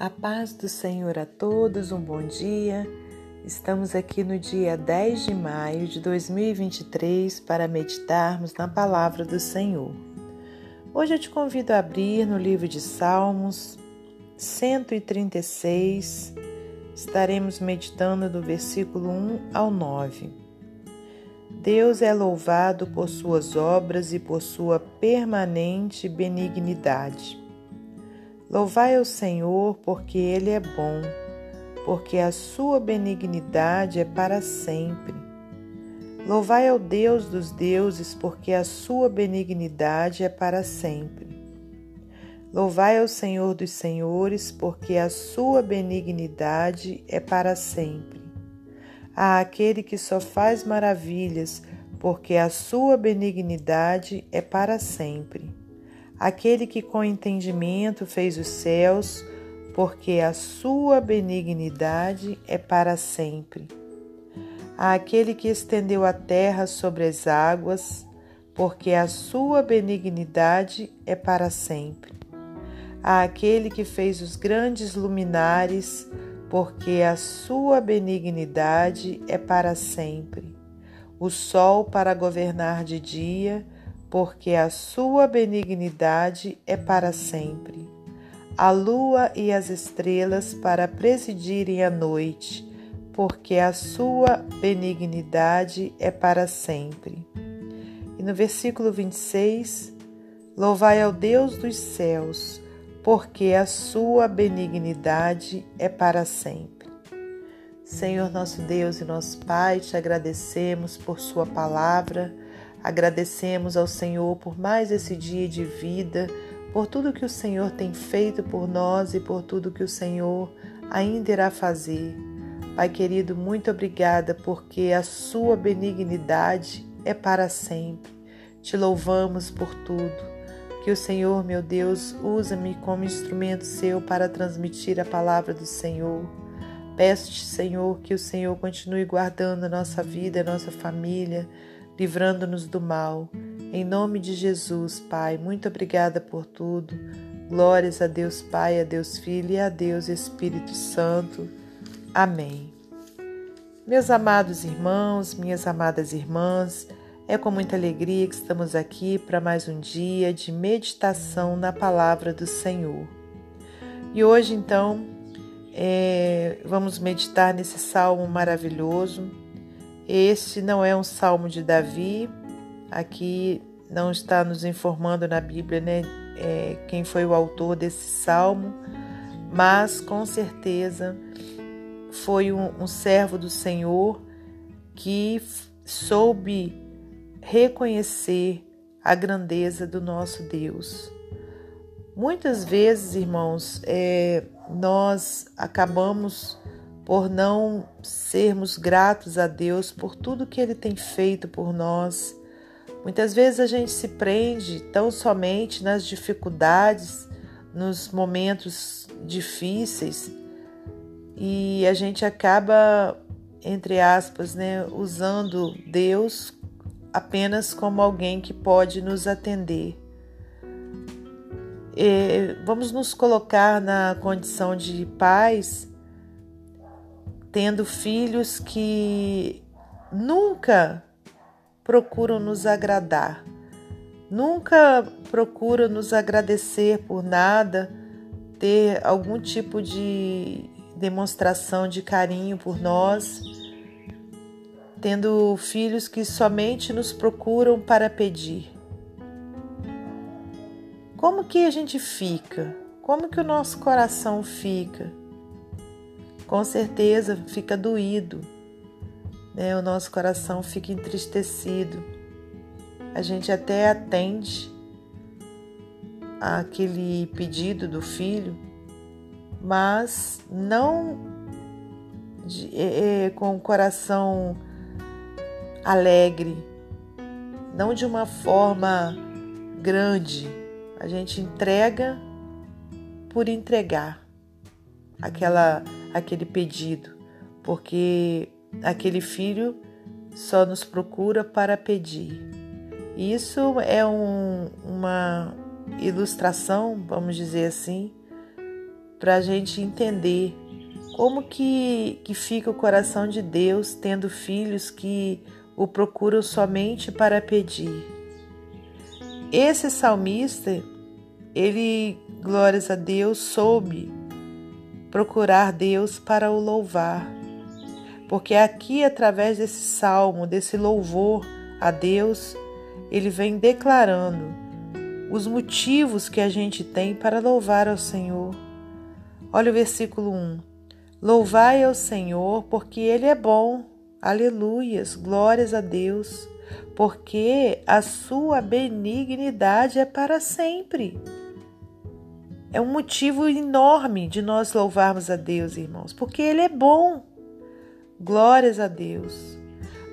A paz do Senhor a todos, um bom dia. Estamos aqui no dia 10 de maio de 2023 para meditarmos na palavra do Senhor. Hoje eu te convido a abrir no livro de Salmos 136. Estaremos meditando do versículo 1 ao 9. Deus é louvado por suas obras e por sua permanente benignidade. Louvai ao Senhor, porque Ele é bom, porque a sua benignidade é para sempre. Louvai ao Deus dos deuses, porque a sua benignidade é para sempre. Louvai ao Senhor dos senhores, porque a sua benignidade é para sempre. A aquele que só faz maravilhas, porque a sua benignidade é para sempre aquele que com entendimento fez os céus, porque a sua benignidade é para sempre. Aquele que estendeu a terra sobre as águas, porque a sua benignidade é para sempre. Aquele que fez os grandes luminares, porque a sua benignidade é para sempre. O sol para governar de dia, porque a sua benignidade é para sempre. A lua e as estrelas para presidirem a noite, porque a sua benignidade é para sempre. E no versículo 26, Louvai ao Deus dos céus, porque a sua benignidade é para sempre. Senhor nosso Deus e nosso Pai, te agradecemos por Sua palavra Agradecemos ao Senhor por mais esse dia de vida, por tudo que o Senhor tem feito por nós e por tudo que o Senhor ainda irá fazer. Pai querido, muito obrigada porque a sua benignidade é para sempre. Te louvamos por tudo. Que o Senhor, meu Deus, usa-me como instrumento seu para transmitir a palavra do Senhor. Peço-te, Senhor, que o Senhor continue guardando a nossa vida, a nossa família, livrando-nos do mal. Em nome de Jesus, Pai, muito obrigada por tudo. Glórias a Deus Pai, a Deus Filho e a Deus Espírito Santo. Amém. Meus amados irmãos, minhas amadas irmãs, é com muita alegria que estamos aqui para mais um dia de meditação na palavra do Senhor. E hoje, então, é, vamos meditar nesse salmo maravilhoso este não é um salmo de Davi, aqui não está nos informando na Bíblia né, é, quem foi o autor desse salmo, mas com certeza foi um, um servo do Senhor que soube reconhecer a grandeza do nosso Deus. Muitas vezes, irmãos, é, nós acabamos por não sermos gratos a Deus por tudo que Ele tem feito por nós. Muitas vezes a gente se prende tão somente nas dificuldades, nos momentos difíceis e a gente acaba, entre aspas, né, usando Deus apenas como alguém que pode nos atender. E vamos nos colocar na condição de pais tendo filhos que nunca procuram nos agradar, nunca procuram nos agradecer por nada, ter algum tipo de demonstração de carinho por nós, tendo filhos que somente nos procuram para pedir. Como que a gente fica? Como que o nosso coração fica? Com certeza fica doído, né? o nosso coração fica entristecido. A gente até atende aquele pedido do filho, mas não de, é, é, com o coração alegre, não de uma forma grande. A gente entrega por entregar aquela aquele pedido, porque aquele filho só nos procura para pedir. Isso é um, uma ilustração, vamos dizer assim, para a gente entender como que, que fica o coração de Deus tendo filhos que o procuram somente para pedir. Esse salmista, ele, glórias a Deus, soube procurar Deus para o louvar. Porque aqui, através desse salmo, desse louvor a Deus, ele vem declarando os motivos que a gente tem para louvar ao Senhor. Olha o versículo 1. Louvai ao Senhor, porque Ele é bom. Aleluias, glórias a Deus, porque a sua benignidade é para sempre. É um motivo enorme de nós louvarmos a Deus, irmãos, porque Ele é bom. Glórias a Deus.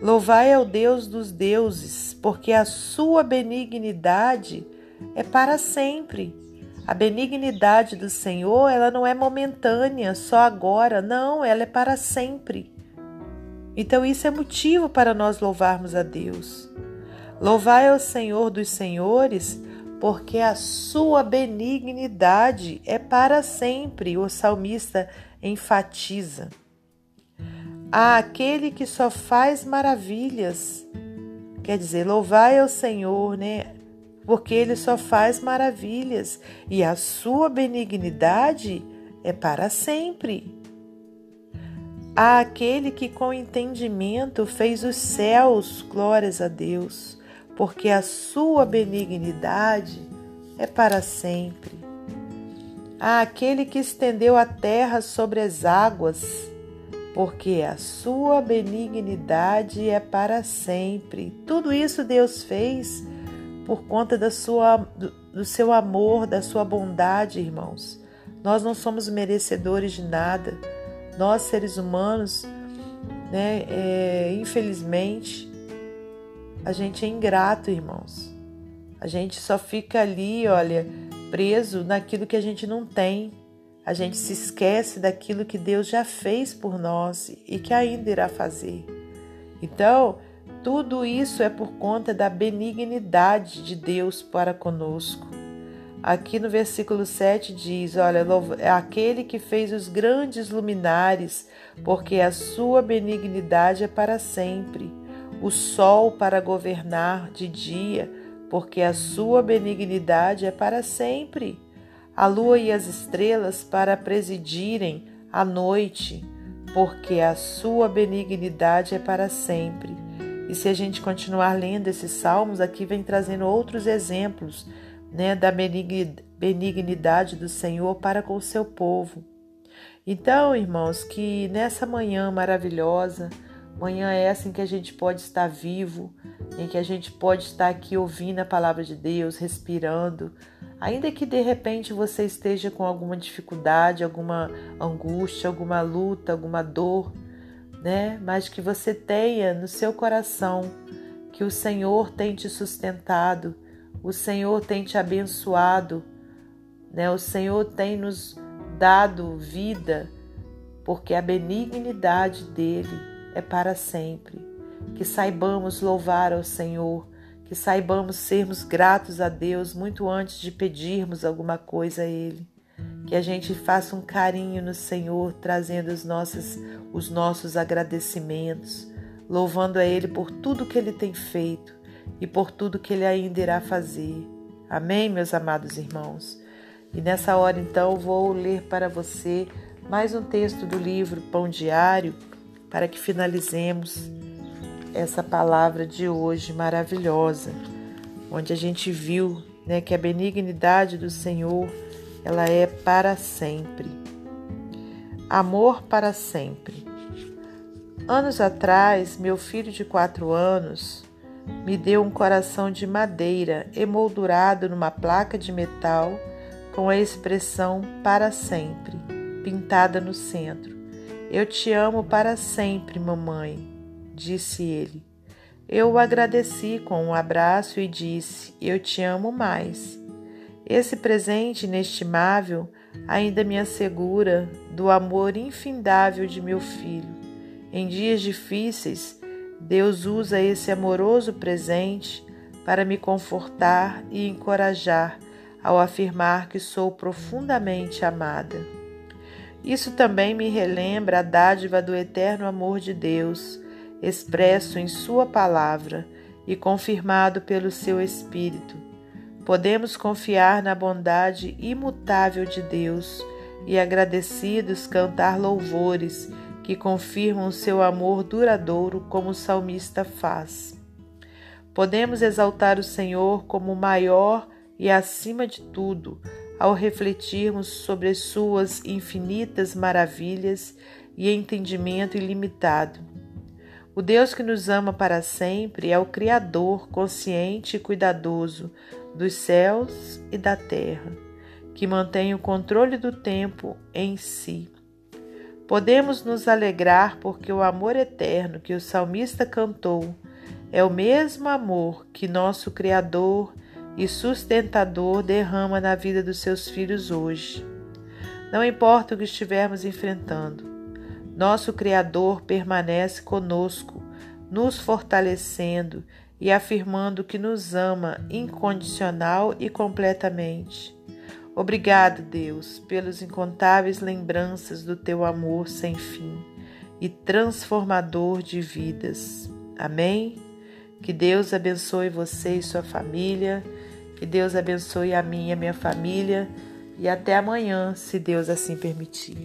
Louvai ao Deus dos deuses, porque a sua benignidade é para sempre. A benignidade do Senhor, ela não é momentânea, só agora, não, ela é para sempre. Então isso é motivo para nós louvarmos a Deus. Louvai ao Senhor dos senhores, porque a sua benignidade é para sempre, o salmista enfatiza àquele que só faz maravilhas. Quer dizer, louvai ao Senhor, né? Porque ele só faz maravilhas e a sua benignidade é para sempre. Àquele que com entendimento fez os céus, glórias a Deus, porque a sua benignidade é para sempre. Àquele que estendeu a terra sobre as águas, porque a sua benignidade é para sempre. Tudo isso Deus fez por conta da sua, do, do seu amor, da sua bondade, irmãos. Nós não somos merecedores de nada. Nós, seres humanos, né, é, infelizmente, a gente é ingrato, irmãos. A gente só fica ali, olha, preso naquilo que a gente não tem a gente se esquece daquilo que Deus já fez por nós e que ainda irá fazer. Então, tudo isso é por conta da benignidade de Deus para conosco. Aqui no versículo 7 diz: Olha, é aquele que fez os grandes luminares, porque a sua benignidade é para sempre. O sol para governar de dia, porque a sua benignidade é para sempre a lua e as estrelas para presidirem a noite, porque a sua benignidade é para sempre. E se a gente continuar lendo esses salmos, aqui vem trazendo outros exemplos né, da benignidade do Senhor para com o seu povo. Então, irmãos, que nessa manhã maravilhosa, manhã é essa em que a gente pode estar vivo, em que a gente pode estar aqui ouvindo a palavra de Deus, respirando, Ainda que de repente você esteja com alguma dificuldade, alguma angústia, alguma luta, alguma dor, né? Mas que você tenha no seu coração que o Senhor tem te sustentado, o Senhor tem te abençoado, né? O Senhor tem nos dado vida, porque a benignidade dele é para sempre. Que saibamos louvar ao Senhor que saibamos sermos gratos a Deus muito antes de pedirmos alguma coisa a Ele. Que a gente faça um carinho no Senhor, trazendo os nossos, os nossos agradecimentos, louvando a Ele por tudo que Ele tem feito e por tudo que Ele ainda irá fazer. Amém, meus amados irmãos? E nessa hora, então, vou ler para você mais um texto do livro Pão Diário, para que finalizemos essa palavra de hoje maravilhosa, onde a gente viu né, que a benignidade do Senhor ela é para sempre. Amor para sempre. Anos atrás, meu filho de quatro anos me deu um coração de madeira emoldurado numa placa de metal com a expressão para sempre pintada no centro. Eu te amo para sempre, mamãe disse ele. Eu o agradeci com um abraço e disse: Eu te amo mais. Esse presente inestimável ainda me assegura do amor infindável de meu filho. Em dias difíceis, Deus usa esse amoroso presente para me confortar e encorajar ao afirmar que sou profundamente amada. Isso também me relembra a dádiva do eterno amor de Deus, expresso em Sua palavra e confirmado pelo seu Espírito. Podemos confiar na bondade imutável de Deus e, agradecidos, cantar louvores que confirmam seu amor duradouro, como o salmista faz. Podemos exaltar o Senhor como maior e acima de tudo, ao refletirmos sobre suas infinitas maravilhas e entendimento ilimitado. O Deus que nos ama para sempre é o Criador consciente e cuidadoso dos céus e da terra, que mantém o controle do tempo em si. Podemos nos alegrar porque o amor eterno que o salmista cantou é o mesmo amor que nosso Criador e sustentador derrama na vida dos seus filhos hoje. Não importa o que estivermos enfrentando, nosso Criador permanece conosco, nos fortalecendo e afirmando que nos ama incondicional e completamente. Obrigado, Deus, pelas incontáveis lembranças do teu amor sem fim e transformador de vidas. Amém? Que Deus abençoe você e sua família que Deus abençoe a mim e a minha família. E até amanhã, se Deus assim permitir.